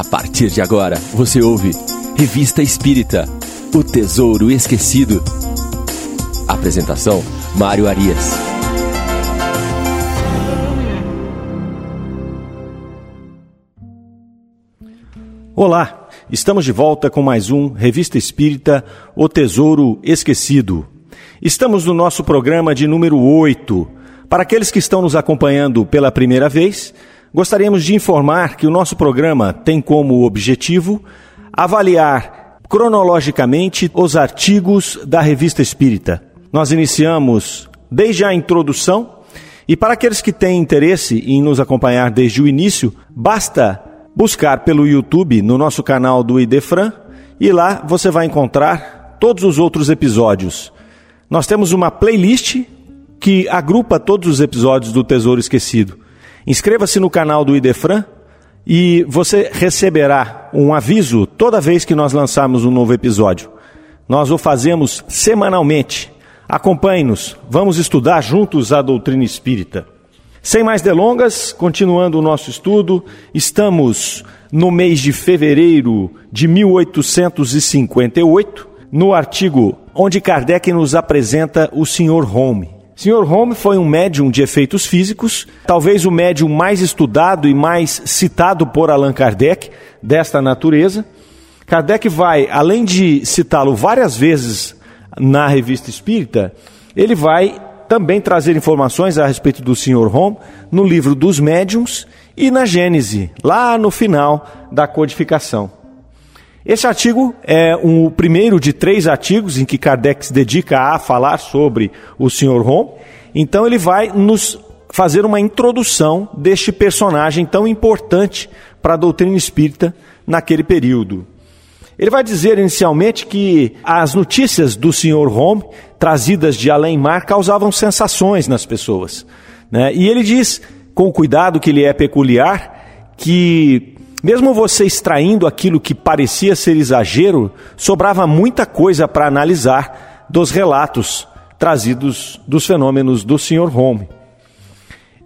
A partir de agora, você ouve Revista Espírita O Tesouro Esquecido. Apresentação: Mário Arias. Olá, estamos de volta com mais um Revista Espírita O Tesouro Esquecido. Estamos no nosso programa de número 8. Para aqueles que estão nos acompanhando pela primeira vez, gostaríamos de informar que o nosso programa tem como objetivo avaliar cronologicamente os artigos da Revista Espírita. Nós iniciamos desde a introdução e para aqueles que têm interesse em nos acompanhar desde o início, basta buscar pelo YouTube no nosso canal do Idefran e lá você vai encontrar todos os outros episódios. Nós temos uma playlist que agrupa todos os episódios do Tesouro Esquecido. Inscreva-se no canal do Idefran e você receberá um aviso toda vez que nós lançarmos um novo episódio. Nós o fazemos semanalmente. Acompanhe-nos, vamos estudar juntos a doutrina espírita. Sem mais delongas, continuando o nosso estudo, estamos no mês de fevereiro de 1858, no artigo onde Kardec nos apresenta o Sr. Home. Sr. Home foi um médium de efeitos físicos, talvez o médium mais estudado e mais citado por Allan Kardec desta natureza. Kardec vai, além de citá-lo várias vezes na revista espírita, ele vai também trazer informações a respeito do Sr. Home no livro dos médiums e na Gênese, lá no final da codificação. Esse artigo é um, o primeiro de três artigos em que Kardec se dedica a falar sobre o Sr. Home. Então ele vai nos fazer uma introdução deste personagem tão importante para a doutrina espírita naquele período. Ele vai dizer inicialmente que as notícias do Sr. Home, trazidas de além-mar, causavam sensações nas pessoas. Né? E ele diz, com o cuidado que lhe é peculiar, que mesmo você extraindo aquilo que parecia ser exagero, sobrava muita coisa para analisar dos relatos trazidos dos fenômenos do Sr. Home.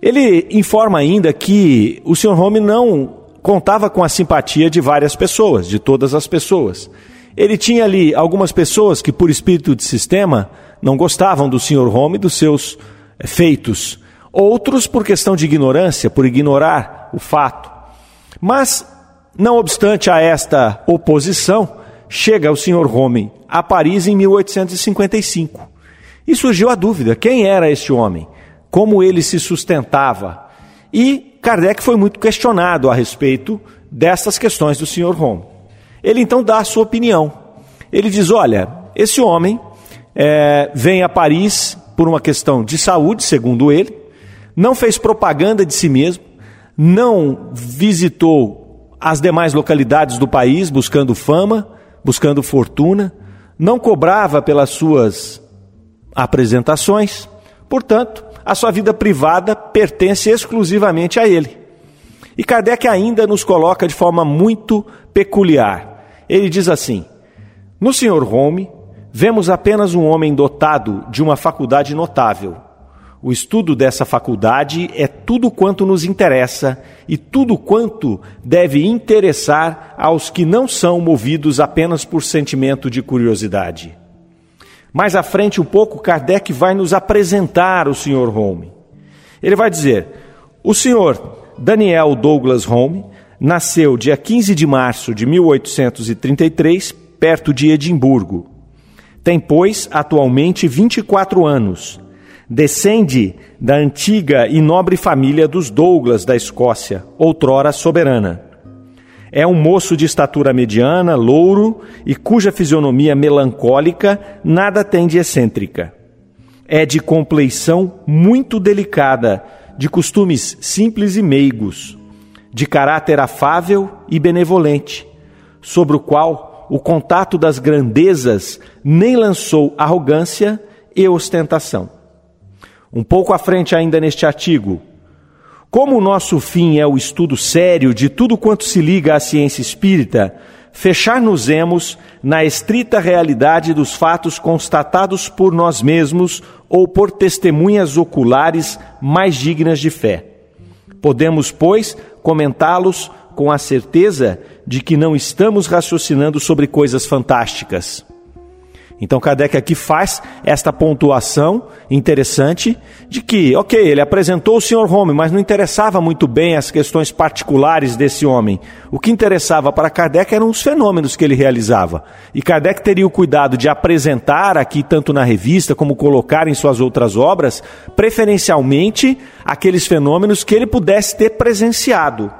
Ele informa ainda que o Sr. Home não contava com a simpatia de várias pessoas, de todas as pessoas. Ele tinha ali algumas pessoas que, por espírito de sistema, não gostavam do Sr. Home e dos seus feitos. Outros por questão de ignorância, por ignorar o fato. Mas, não obstante a esta oposição, chega o Sr. Home a Paris em 1855. E surgiu a dúvida: quem era este homem? Como ele se sustentava? E Kardec foi muito questionado a respeito dessas questões do Sr. Home. Ele então dá a sua opinião. Ele diz: olha, esse homem é, vem a Paris por uma questão de saúde, segundo ele, não fez propaganda de si mesmo, não visitou as demais localidades do país buscando fama, buscando fortuna, não cobrava pelas suas apresentações, portanto, a sua vida privada pertence exclusivamente a ele. E Kardec ainda nos coloca de forma muito peculiar. Ele diz assim: No Sr. Home, vemos apenas um homem dotado de uma faculdade notável o estudo dessa faculdade é tudo quanto nos interessa e tudo quanto deve interessar aos que não são movidos apenas por sentimento de curiosidade. Mais à frente um pouco, Kardec vai nos apresentar o Sr. Home. Ele vai dizer: o Sr. Daniel Douglas Home nasceu dia 15 de março de 1833, perto de Edimburgo. Tem, pois, atualmente 24 anos descende da antiga e nobre família dos Douglas da Escócia, outrora soberana. É um moço de estatura mediana, louro e cuja fisionomia melancólica nada tem de excêntrica. É de compleição muito delicada, de costumes simples e meigos, de caráter afável e benevolente, sobre o qual o contato das grandezas nem lançou arrogância e ostentação. Um pouco à frente, ainda neste artigo, como o nosso fim é o estudo sério de tudo quanto se liga à ciência espírita, fechar-nos-emos na estrita realidade dos fatos constatados por nós mesmos ou por testemunhas oculares mais dignas de fé. Podemos, pois, comentá-los com a certeza de que não estamos raciocinando sobre coisas fantásticas. Então Kardec aqui faz esta pontuação interessante de que, ok, ele apresentou o Sr. Home, mas não interessava muito bem as questões particulares desse homem. O que interessava para Kardec eram os fenômenos que ele realizava. E Kardec teria o cuidado de apresentar aqui, tanto na revista como colocar em suas outras obras, preferencialmente aqueles fenômenos que ele pudesse ter presenciado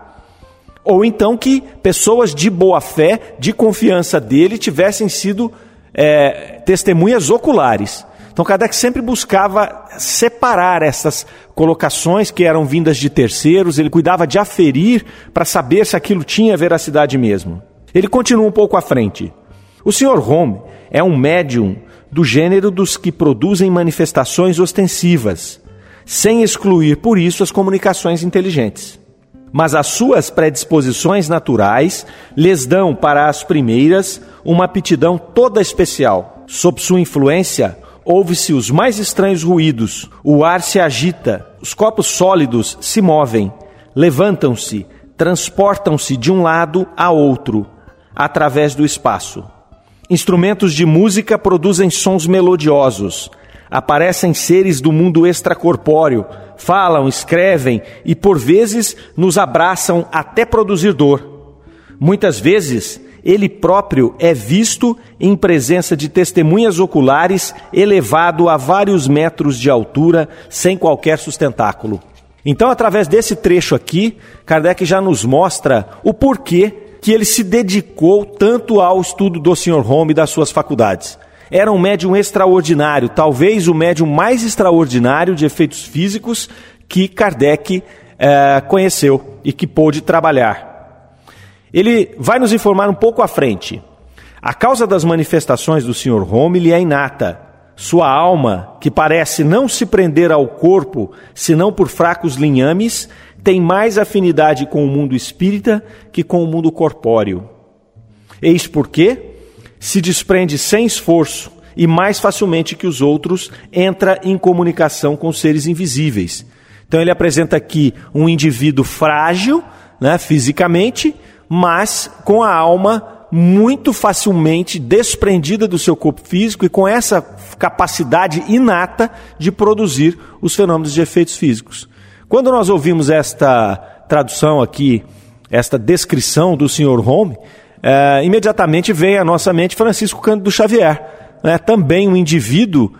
ou então que pessoas de boa fé, de confiança dele, tivessem sido é, testemunhas oculares. Então Kardec sempre buscava separar essas colocações que eram vindas de terceiros, ele cuidava de aferir para saber se aquilo tinha veracidade mesmo. Ele continua um pouco à frente. O Sr. Home é um médium do gênero dos que produzem manifestações ostensivas, sem excluir por isso as comunicações inteligentes. Mas as suas predisposições naturais lhes dão para as primeiras uma aptidão toda especial. Sob sua influência, ouve-se os mais estranhos ruídos, o ar se agita, os corpos sólidos se movem, levantam-se, transportam-se de um lado a outro, através do espaço. Instrumentos de música produzem sons melodiosos. Aparecem seres do mundo extracorpóreo, falam, escrevem e por vezes nos abraçam até produzir dor. Muitas vezes ele próprio é visto em presença de testemunhas oculares, elevado a vários metros de altura, sem qualquer sustentáculo. Então, através desse trecho aqui, Kardec já nos mostra o porquê que ele se dedicou tanto ao estudo do Sr. Home e das suas faculdades. Era um médium extraordinário, talvez o médium mais extraordinário de efeitos físicos que Kardec eh, conheceu e que pôde trabalhar. Ele vai nos informar um pouco à frente. A causa das manifestações do Sr. Home lhe é inata. Sua alma, que parece não se prender ao corpo, senão por fracos linhames, tem mais afinidade com o mundo espírita que com o mundo corpóreo. Eis porque se desprende sem esforço e mais facilmente que os outros entra em comunicação com seres invisíveis. Então ele apresenta aqui um indivíduo frágil, né, fisicamente, mas com a alma muito facilmente desprendida do seu corpo físico e com essa capacidade inata de produzir os fenômenos de efeitos físicos. Quando nós ouvimos esta tradução aqui, esta descrição do Sr. Home, é, imediatamente vem à nossa mente Francisco Cândido Xavier, né? também um indivíduo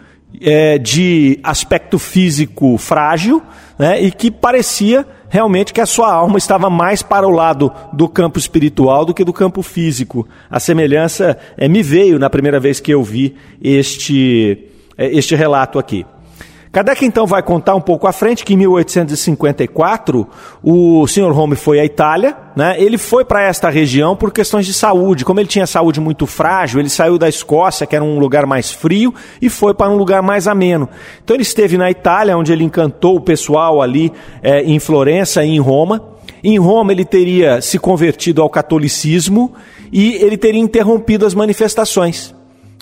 é, de aspecto físico frágil né? e que parecia realmente que a sua alma estava mais para o lado do campo espiritual do que do campo físico. A semelhança é, me veio na primeira vez que eu vi este, é, este relato aqui. Kardec então vai contar um pouco à frente que em 1854 o Sr. Home foi à Itália, né? Ele foi para esta região por questões de saúde. Como ele tinha saúde muito frágil, ele saiu da Escócia, que era um lugar mais frio, e foi para um lugar mais ameno. Então ele esteve na Itália, onde ele encantou o pessoal ali é, em Florença e em Roma. Em Roma ele teria se convertido ao catolicismo e ele teria interrompido as manifestações.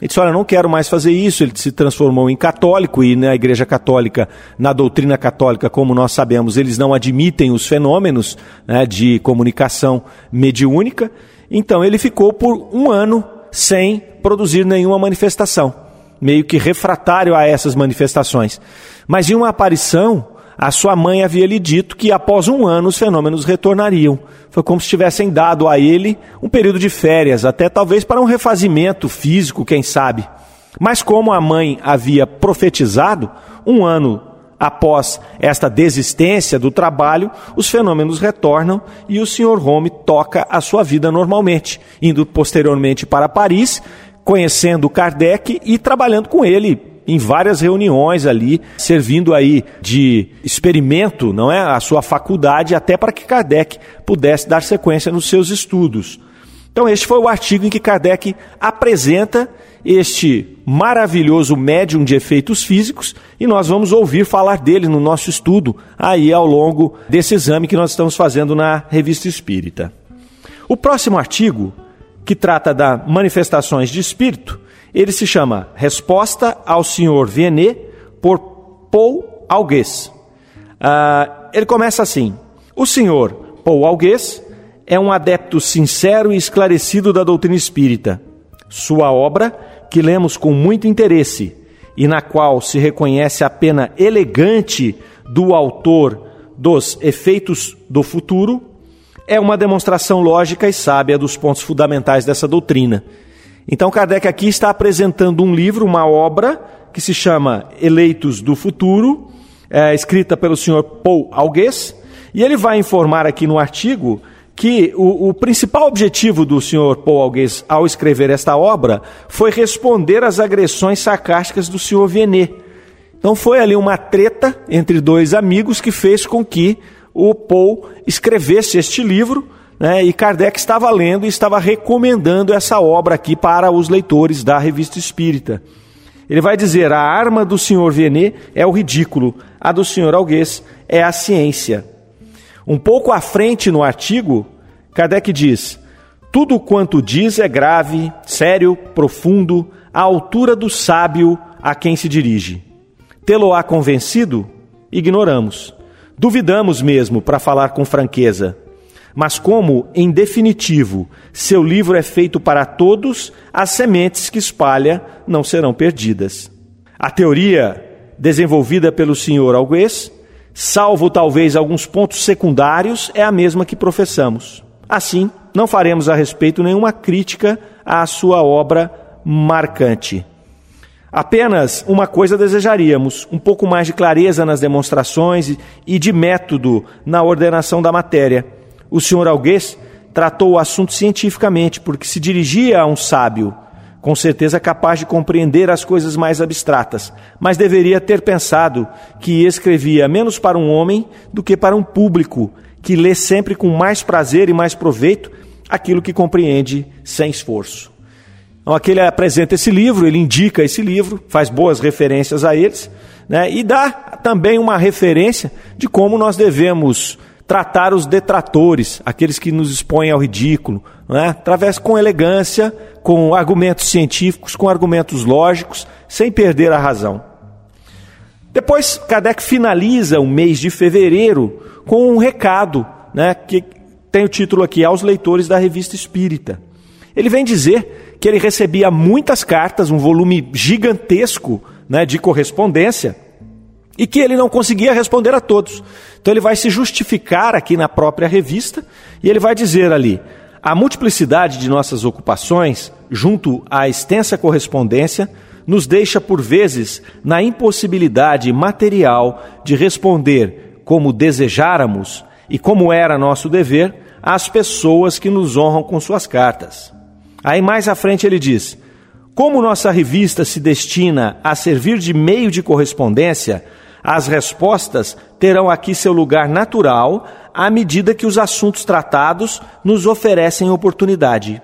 Ele disse: Olha, não quero mais fazer isso. Ele se transformou em católico e na Igreja Católica, na doutrina católica, como nós sabemos, eles não admitem os fenômenos né, de comunicação mediúnica. Então ele ficou por um ano sem produzir nenhuma manifestação, meio que refratário a essas manifestações. Mas em uma aparição, a sua mãe havia lhe dito que após um ano os fenômenos retornariam. Foi como se tivessem dado a ele um período de férias, até talvez para um refazimento físico, quem sabe. Mas como a mãe havia profetizado, um ano após esta desistência do trabalho, os fenômenos retornam e o Sr. Home toca a sua vida normalmente, indo posteriormente para Paris, conhecendo Kardec e trabalhando com ele em várias reuniões ali, servindo aí de experimento, não é, a sua faculdade até para que Kardec pudesse dar sequência nos seus estudos. Então este foi o artigo em que Kardec apresenta este maravilhoso médium de efeitos físicos e nós vamos ouvir falar dele no nosso estudo aí ao longo desse exame que nós estamos fazendo na Revista Espírita. O próximo artigo, que trata das manifestações de espírito, ele se chama Resposta ao Senhor Viennet por Paul Algues. Uh, ele começa assim: O senhor Paul Algues é um adepto sincero e esclarecido da doutrina espírita. Sua obra, que lemos com muito interesse e na qual se reconhece a pena elegante do autor dos efeitos do futuro, é uma demonstração lógica e sábia dos pontos fundamentais dessa doutrina. Então, Kardec aqui está apresentando um livro, uma obra, que se chama Eleitos do Futuro, é, escrita pelo senhor Paul Algues, e ele vai informar aqui no artigo que o, o, principal objetivo do senhor Paul Algues ao escrever esta obra foi responder às agressões sarcásticas do senhor Venet. Então foi ali uma treta entre dois amigos que fez com que o Paul escrevesse este livro, né, e Kardec estava lendo e estava recomendando essa obra aqui para os leitores da Revista Espírita. Ele vai dizer: a arma do senhor Venet é o ridículo, a do senhor Algues é a ciência. Um pouco à frente no artigo, Kardec diz: tudo quanto diz é grave, sério, profundo, à altura do sábio a quem se dirige. Tê-lo-á convencido? Ignoramos. Duvidamos mesmo, para falar com franqueza. Mas, como, em definitivo, seu livro é feito para todos, as sementes que espalha não serão perdidas. A teoria desenvolvida pelo senhor Algues, salvo talvez alguns pontos secundários, é a mesma que professamos. Assim, não faremos a respeito nenhuma crítica à sua obra marcante. Apenas uma coisa desejaríamos: um pouco mais de clareza nas demonstrações e de método na ordenação da matéria. O senhor Alguês tratou o assunto cientificamente, porque se dirigia a um sábio, com certeza capaz de compreender as coisas mais abstratas, mas deveria ter pensado que escrevia menos para um homem do que para um público que lê sempre com mais prazer e mais proveito aquilo que compreende sem esforço. Então, aqui ele apresenta esse livro, ele indica esse livro, faz boas referências a eles, né, e dá também uma referência de como nós devemos tratar os detratores, aqueles que nos expõem ao ridículo, né, através com elegância, com argumentos científicos, com argumentos lógicos, sem perder a razão. Depois, Kardec finaliza o mês de fevereiro com um recado, né, que tem o título aqui, aos leitores da revista Espírita. Ele vem dizer que ele recebia muitas cartas, um volume gigantesco né, de correspondência, e que ele não conseguia responder a todos. Então ele vai se justificar aqui na própria revista e ele vai dizer ali: a multiplicidade de nossas ocupações, junto à extensa correspondência, nos deixa por vezes na impossibilidade material de responder como desejáramos e como era nosso dever às pessoas que nos honram com suas cartas. Aí mais à frente ele diz: Como nossa revista se destina a servir de meio de correspondência, as respostas terão aqui seu lugar natural à medida que os assuntos tratados nos oferecem oportunidade.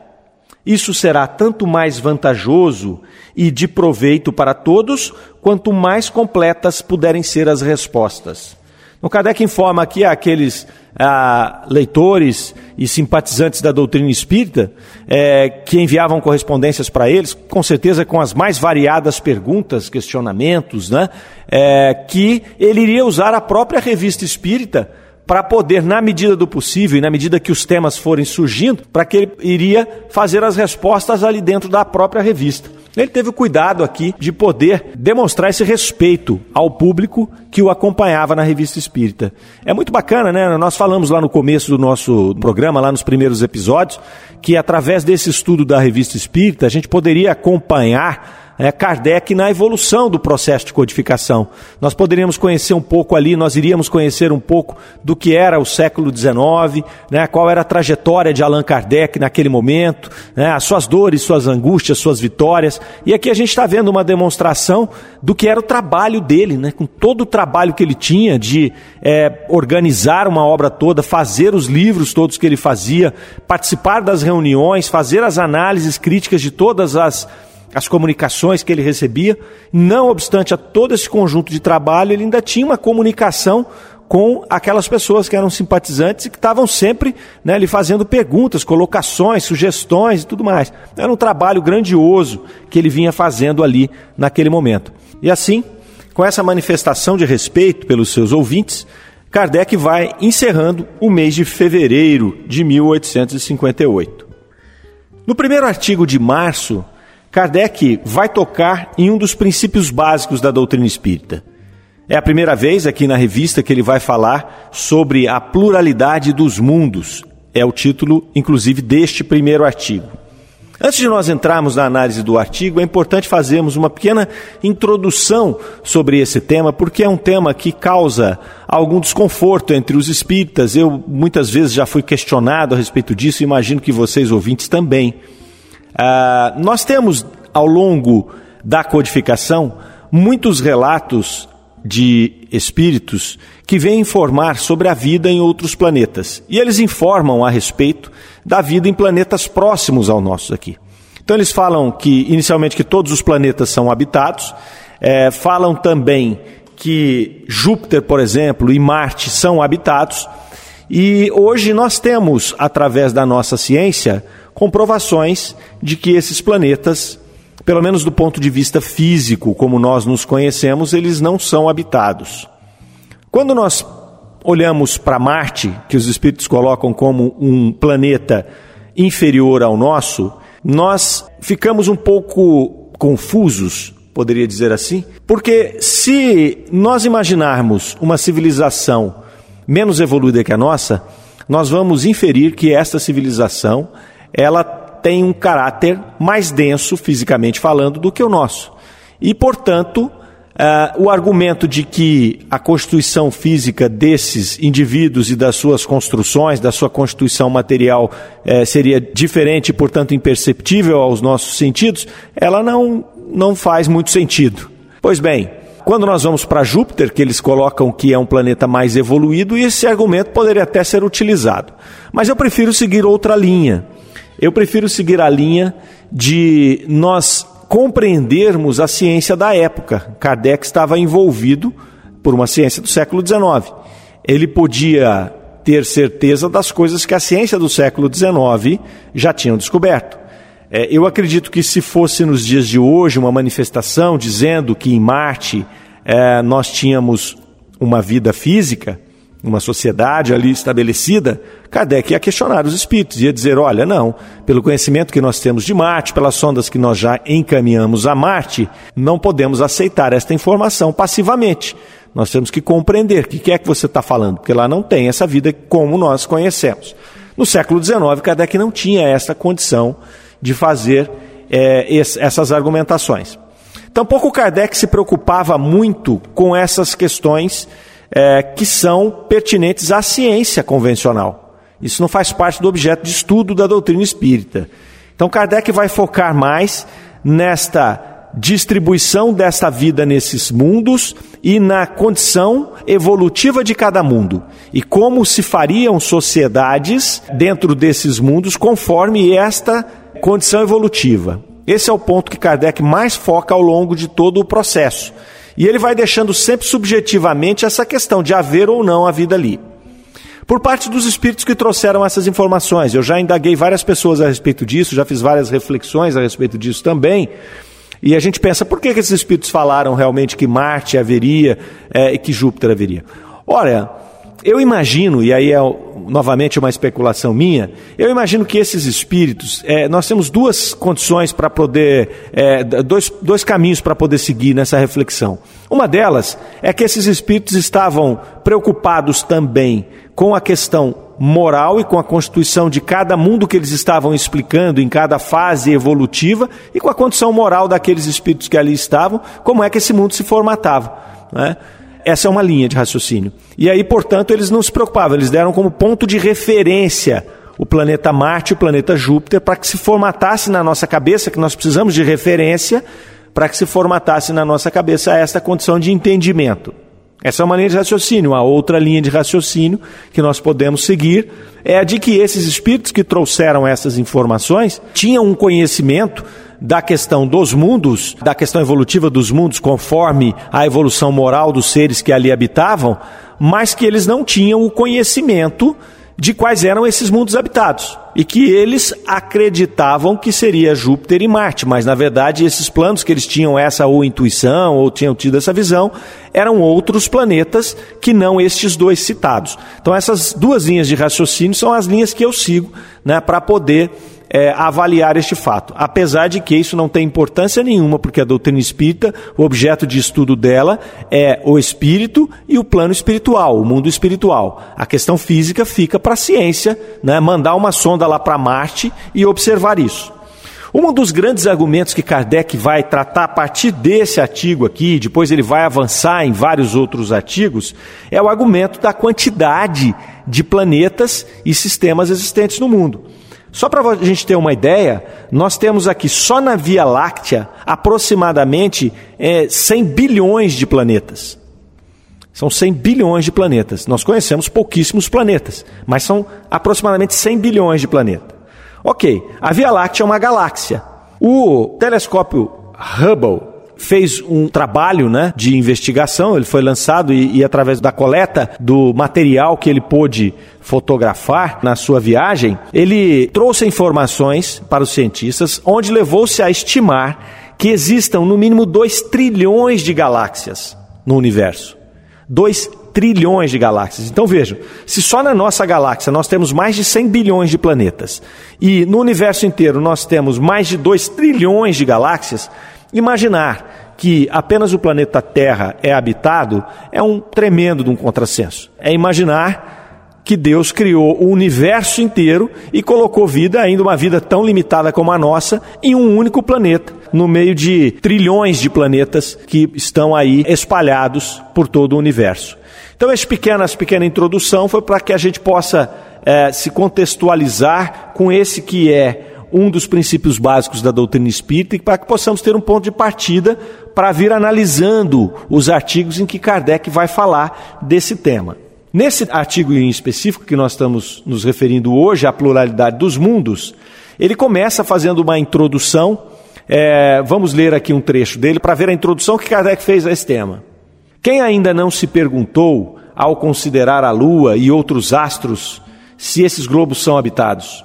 Isso será tanto mais vantajoso e de proveito para todos, quanto mais completas puderem ser as respostas. O Kardec informa aqui aqueles ah, leitores e simpatizantes da doutrina espírita é, que enviavam correspondências para eles, com certeza com as mais variadas perguntas, questionamentos, né, é, que ele iria usar a própria revista espírita para poder, na medida do possível e na medida que os temas forem surgindo, para que ele iria fazer as respostas ali dentro da própria revista. Ele teve o cuidado aqui de poder demonstrar esse respeito ao público que o acompanhava na revista espírita. É muito bacana, né? Nós falamos lá no começo do nosso programa, lá nos primeiros episódios, que através desse estudo da revista espírita a gente poderia acompanhar é, Kardec na evolução do processo de codificação. Nós poderíamos conhecer um pouco ali, nós iríamos conhecer um pouco do que era o século XIX, né, qual era a trajetória de Allan Kardec naquele momento, né, as suas dores, suas angústias, suas vitórias. E aqui a gente está vendo uma demonstração do que era o trabalho dele, né, com todo o trabalho que ele tinha de é, organizar uma obra toda, fazer os livros todos que ele fazia, participar das reuniões, fazer as análises críticas de todas as as comunicações que ele recebia. Não obstante a todo esse conjunto de trabalho, ele ainda tinha uma comunicação com aquelas pessoas que eram simpatizantes e que estavam sempre né, lhe fazendo perguntas, colocações, sugestões e tudo mais. Era um trabalho grandioso que ele vinha fazendo ali naquele momento. E assim, com essa manifestação de respeito pelos seus ouvintes, Kardec vai encerrando o mês de fevereiro de 1858. No primeiro artigo de março, Kardec vai tocar em um dos princípios básicos da doutrina espírita. É a primeira vez aqui na revista que ele vai falar sobre a pluralidade dos mundos. É o título, inclusive, deste primeiro artigo. Antes de nós entrarmos na análise do artigo, é importante fazermos uma pequena introdução sobre esse tema, porque é um tema que causa algum desconforto entre os espíritas. Eu muitas vezes já fui questionado a respeito disso, e imagino que vocês ouvintes também. Ah, nós temos, ao longo da codificação, muitos relatos de espíritos que vêm informar sobre a vida em outros planetas. E eles informam a respeito da vida em planetas próximos ao nosso aqui. Então eles falam que, inicialmente, que todos os planetas são habitados, é, falam também que Júpiter, por exemplo, e Marte são habitados, e hoje nós temos, através da nossa ciência, comprovações de que esses planetas, pelo menos do ponto de vista físico, como nós nos conhecemos, eles não são habitados. Quando nós olhamos para Marte, que os espíritos colocam como um planeta inferior ao nosso, nós ficamos um pouco confusos, poderia dizer assim, porque se nós imaginarmos uma civilização menos evoluída que a nossa, nós vamos inferir que esta civilização ela tem um caráter mais denso, fisicamente falando, do que o nosso. E, portanto, Uh, o argumento de que a constituição física desses indivíduos e das suas construções, da sua constituição material, uh, seria diferente e, portanto, imperceptível aos nossos sentidos, ela não, não faz muito sentido. Pois bem, quando nós vamos para Júpiter, que eles colocam que é um planeta mais evoluído, esse argumento poderia até ser utilizado. Mas eu prefiro seguir outra linha. Eu prefiro seguir a linha de nós compreendermos a ciência da época. Kardec estava envolvido por uma ciência do século XIX. Ele podia ter certeza das coisas que a ciência do século XIX já tinha descoberto. É, eu acredito que se fosse nos dias de hoje uma manifestação dizendo que em Marte é, nós tínhamos uma vida física, uma sociedade ali estabelecida, Kardec ia questionar os espíritos, ia dizer: olha, não, pelo conhecimento que nós temos de Marte, pelas sondas que nós já encaminhamos a Marte, não podemos aceitar esta informação passivamente. Nós temos que compreender o que é que você está falando, porque lá não tem essa vida como nós conhecemos. No século XIX, Kardec não tinha essa condição de fazer é, essas argumentações. Tampouco Kardec se preocupava muito com essas questões é, que são pertinentes à ciência convencional. Isso não faz parte do objeto de estudo da doutrina espírita. Então, Kardec vai focar mais nesta distribuição desta vida nesses mundos e na condição evolutiva de cada mundo e como se fariam sociedades dentro desses mundos conforme esta condição evolutiva. Esse é o ponto que Kardec mais foca ao longo de todo o processo. E ele vai deixando sempre subjetivamente essa questão de haver ou não a vida ali. Por parte dos espíritos que trouxeram essas informações, eu já indaguei várias pessoas a respeito disso, já fiz várias reflexões a respeito disso também. E a gente pensa, por que, que esses espíritos falaram realmente que Marte haveria é, e que Júpiter haveria? Olha, eu imagino, e aí é novamente uma especulação minha, eu imagino que esses espíritos, é, nós temos duas condições para poder, é, dois, dois caminhos para poder seguir nessa reflexão. Uma delas é que esses espíritos estavam preocupados também com a questão moral e com a constituição de cada mundo que eles estavam explicando em cada fase evolutiva e com a condição moral daqueles espíritos que ali estavam, como é que esse mundo se formatava. Né? Essa é uma linha de raciocínio. E aí, portanto, eles não se preocupavam, eles deram como ponto de referência o planeta Marte e o planeta Júpiter para que se formatasse na nossa cabeça, que nós precisamos de referência, para que se formatasse na nossa cabeça esta condição de entendimento. Essa é uma linha de raciocínio. A outra linha de raciocínio que nós podemos seguir é a de que esses espíritos que trouxeram essas informações tinham um conhecimento da questão dos mundos, da questão evolutiva dos mundos, conforme a evolução moral dos seres que ali habitavam, mas que eles não tinham o conhecimento de quais eram esses mundos habitados. E que eles acreditavam que seria Júpiter e Marte, mas na verdade esses planos que eles tinham essa ou intuição ou tinham tido essa visão eram outros planetas que não estes dois citados. Então essas duas linhas de raciocínio são as linhas que eu sigo né, para poder é, avaliar este fato. Apesar de que isso não tem importância nenhuma, porque a doutrina espírita, o objeto de estudo dela é o espírito e o plano espiritual, o mundo espiritual. A questão física fica para a ciência, né, mandar uma sonda lá para Marte e observar isso. Um dos grandes argumentos que Kardec vai tratar a partir desse artigo aqui, depois ele vai avançar em vários outros artigos, é o argumento da quantidade de planetas e sistemas existentes no mundo. Só para a gente ter uma ideia, nós temos aqui só na Via Láctea aproximadamente é, 100 bilhões de planetas. São 100 bilhões de planetas. Nós conhecemos pouquíssimos planetas, mas são aproximadamente 100 bilhões de planetas. Ok, a Via Láctea é uma galáxia. O telescópio Hubble fez um trabalho né, de investigação, ele foi lançado e, e, através da coleta do material que ele pôde fotografar na sua viagem, ele trouxe informações para os cientistas, onde levou-se a estimar que existam no mínimo 2 trilhões de galáxias no universo. 2 trilhões de galáxias. Então vejam, se só na nossa galáxia nós temos mais de 100 bilhões de planetas e no universo inteiro nós temos mais de 2 trilhões de galáxias, Imaginar que apenas o planeta Terra é habitado é um tremendo de um contrassenso. É imaginar que Deus criou o universo inteiro e colocou vida, ainda uma vida tão limitada como a nossa, em um único planeta, no meio de trilhões de planetas que estão aí espalhados por todo o universo. Então, essa pequena, essa pequena introdução foi para que a gente possa é, se contextualizar com esse que é um dos princípios básicos da doutrina espírita e para que possamos ter um ponto de partida para vir analisando os artigos em que Kardec vai falar desse tema. Nesse artigo em específico que nós estamos nos referindo hoje, a pluralidade dos mundos, ele começa fazendo uma introdução. É, vamos ler aqui um trecho dele para ver a introdução que Kardec fez a esse tema. Quem ainda não se perguntou, ao considerar a Lua e outros astros, se esses globos são habitados?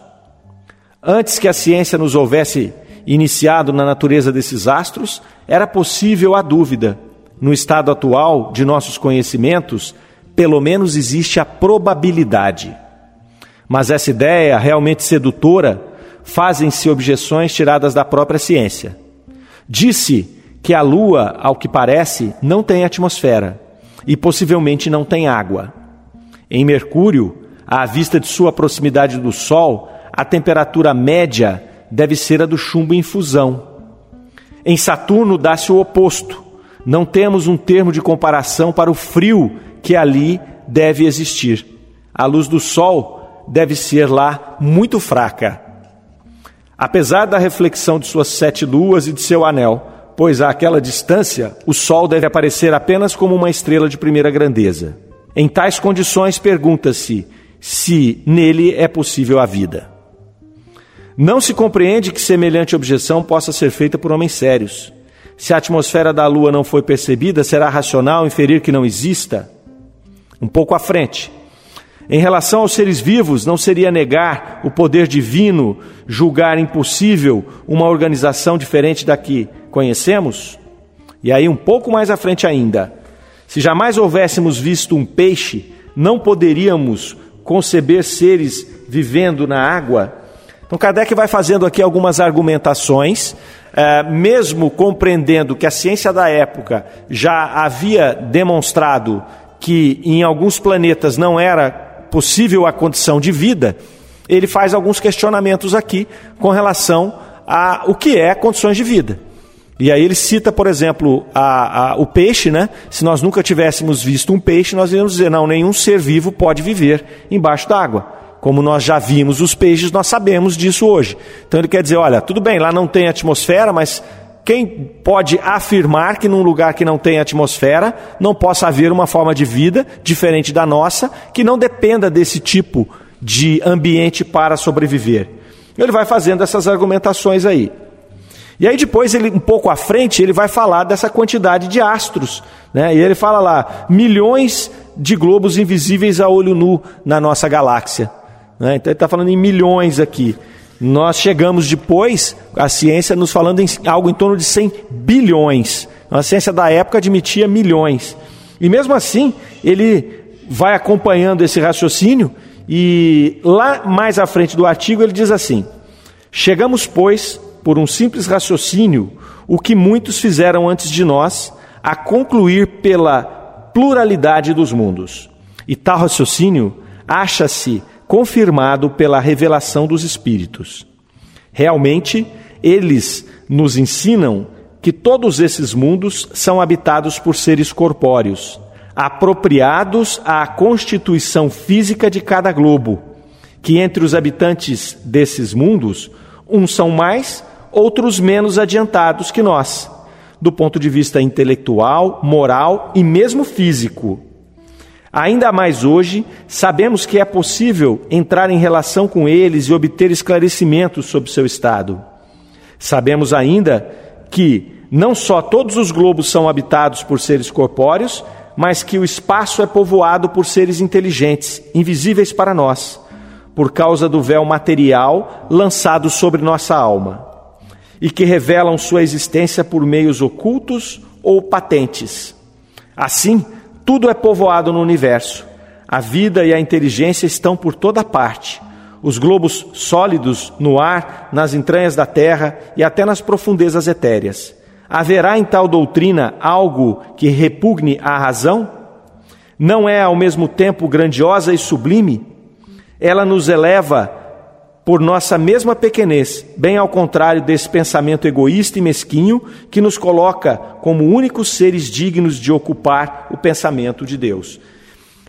Antes que a ciência nos houvesse iniciado na natureza desses astros, era possível a dúvida. No estado atual de nossos conhecimentos, pelo menos existe a probabilidade. Mas essa ideia realmente sedutora fazem-se objeções tiradas da própria ciência. Disse que a Lua, ao que parece, não tem atmosfera e possivelmente não tem água. Em Mercúrio, à vista de sua proximidade do Sol, a temperatura média deve ser a do chumbo em fusão. Em Saturno dá-se o oposto. Não temos um termo de comparação para o frio que ali deve existir. A luz do Sol deve ser lá muito fraca. Apesar da reflexão de suas sete luas e de seu anel, pois àquela distância o Sol deve aparecer apenas como uma estrela de primeira grandeza. Em tais condições, pergunta-se se nele é possível a vida. Não se compreende que semelhante objeção possa ser feita por homens sérios. Se a atmosfera da Lua não foi percebida, será racional inferir que não exista? Um pouco à frente. Em relação aos seres vivos, não seria negar o poder divino, julgar impossível uma organização diferente da que conhecemos? E aí, um pouco mais à frente ainda. Se jamais houvéssemos visto um peixe, não poderíamos conceber seres vivendo na água então, Kardec vai fazendo aqui algumas argumentações, é, mesmo compreendendo que a ciência da época já havia demonstrado que em alguns planetas não era possível a condição de vida, ele faz alguns questionamentos aqui com relação a o que é condições de vida. E aí ele cita, por exemplo, a, a, o peixe, né? Se nós nunca tivéssemos visto um peixe, nós iríamos dizer, não, nenhum ser vivo pode viver embaixo d'água. Como nós já vimos os peixes, nós sabemos disso hoje. Então ele quer dizer: olha, tudo bem, lá não tem atmosfera, mas quem pode afirmar que num lugar que não tem atmosfera não possa haver uma forma de vida diferente da nossa, que não dependa desse tipo de ambiente para sobreviver? Ele vai fazendo essas argumentações aí. E aí depois ele um pouco à frente ele vai falar dessa quantidade de astros, né? E ele fala lá milhões de globos invisíveis a olho nu na nossa galáxia. Né? Então ele está falando em milhões aqui. Nós chegamos depois, a ciência nos falando em algo em torno de 100 bilhões. A ciência da época admitia milhões. E mesmo assim, ele vai acompanhando esse raciocínio e lá mais à frente do artigo ele diz assim: Chegamos, pois, por um simples raciocínio, o que muitos fizeram antes de nós, a concluir pela pluralidade dos mundos. E tal raciocínio acha-se confirmado pela revelação dos Espíritos. Realmente, eles nos ensinam que todos esses mundos são habitados por seres corpóreos, apropriados à constituição física de cada globo, que entre os habitantes desses mundos, uns são mais, outros menos adiantados que nós, do ponto de vista intelectual, moral e mesmo físico. Ainda mais hoje, sabemos que é possível entrar em relação com eles e obter esclarecimentos sobre seu estado. Sabemos ainda que não só todos os globos são habitados por seres corpóreos, mas que o espaço é povoado por seres inteligentes, invisíveis para nós, por causa do véu material lançado sobre nossa alma, e que revelam sua existência por meios ocultos ou patentes. Assim, tudo é povoado no universo. A vida e a inteligência estão por toda parte. Os globos sólidos no ar, nas entranhas da terra e até nas profundezas etéreas. Haverá em tal doutrina algo que repugne à razão? Não é ao mesmo tempo grandiosa e sublime? Ela nos eleva por nossa mesma pequenez, bem ao contrário desse pensamento egoísta e mesquinho que nos coloca como únicos seres dignos de ocupar o pensamento de Deus.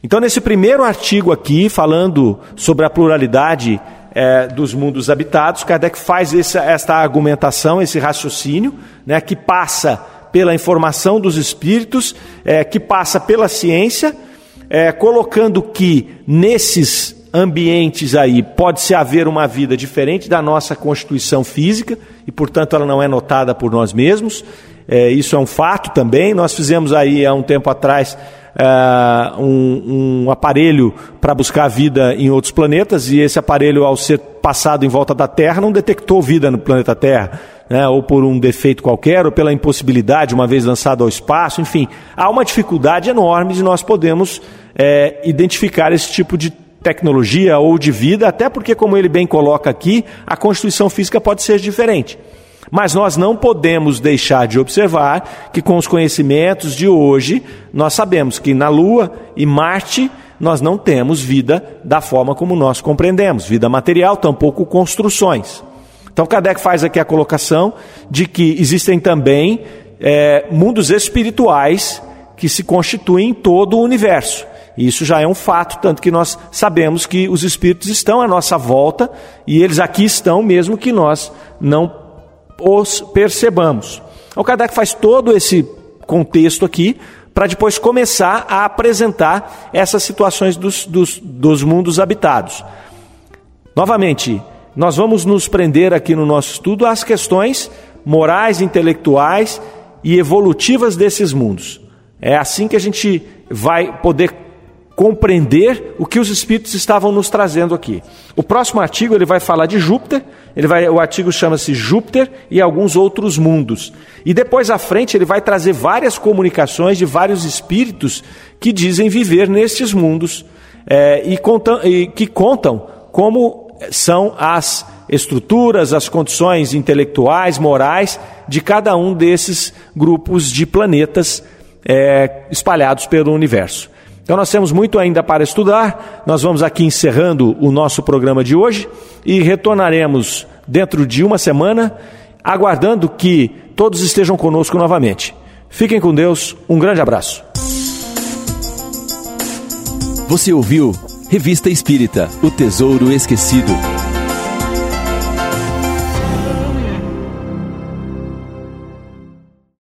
Então, nesse primeiro artigo aqui, falando sobre a pluralidade é, dos mundos habitados, Kardec faz essa, esta argumentação, esse raciocínio, né, que passa pela informação dos espíritos, é, que passa pela ciência, é, colocando que nesses ambientes aí pode-se haver uma vida diferente da nossa constituição física e, portanto, ela não é notada por nós mesmos. É, isso é um fato também. Nós fizemos aí há um tempo atrás é, um, um, aparelho para buscar vida em outros planetas e esse aparelho, ao ser passado em volta da Terra, não detectou vida no planeta Terra. Né, ou por um defeito qualquer, ou pela impossibilidade, uma vez lançado ao espaço, enfim, há uma dificuldade enorme de nós podermos é, identificar esse tipo de tecnologia ou de vida, até porque, como ele bem coloca aqui, a constituição física pode ser diferente. Mas nós não podemos deixar de observar que, com os conhecimentos de hoje, nós sabemos que na Lua e Marte nós não temos vida da forma como nós compreendemos, vida material, tampouco construções. Então, Kardec faz aqui a colocação de que existem também é, mundos espirituais que se constituem em todo o universo. Isso já é um fato, tanto que nós sabemos que os espíritos estão à nossa volta e eles aqui estão, mesmo que nós não os percebamos. O Kardec faz todo esse contexto aqui para depois começar a apresentar essas situações dos, dos, dos mundos habitados. Novamente, nós vamos nos prender aqui no nosso estudo às questões morais, intelectuais e evolutivas desses mundos. É assim que a gente vai poder compreender o que os espíritos estavam nos trazendo aqui. O próximo artigo ele vai falar de Júpiter, ele vai, o artigo chama-se Júpiter e alguns outros mundos. E depois à frente ele vai trazer várias comunicações de vários espíritos que dizem viver nestes mundos é, e, contam, e que contam como são as estruturas, as condições intelectuais, morais de cada um desses grupos de planetas é, espalhados pelo universo. Então nós temos muito ainda para estudar. Nós vamos aqui encerrando o nosso programa de hoje e retornaremos dentro de uma semana, aguardando que todos estejam conosco novamente. Fiquem com Deus, um grande abraço. Você ouviu Revista Espírita O Tesouro Esquecido.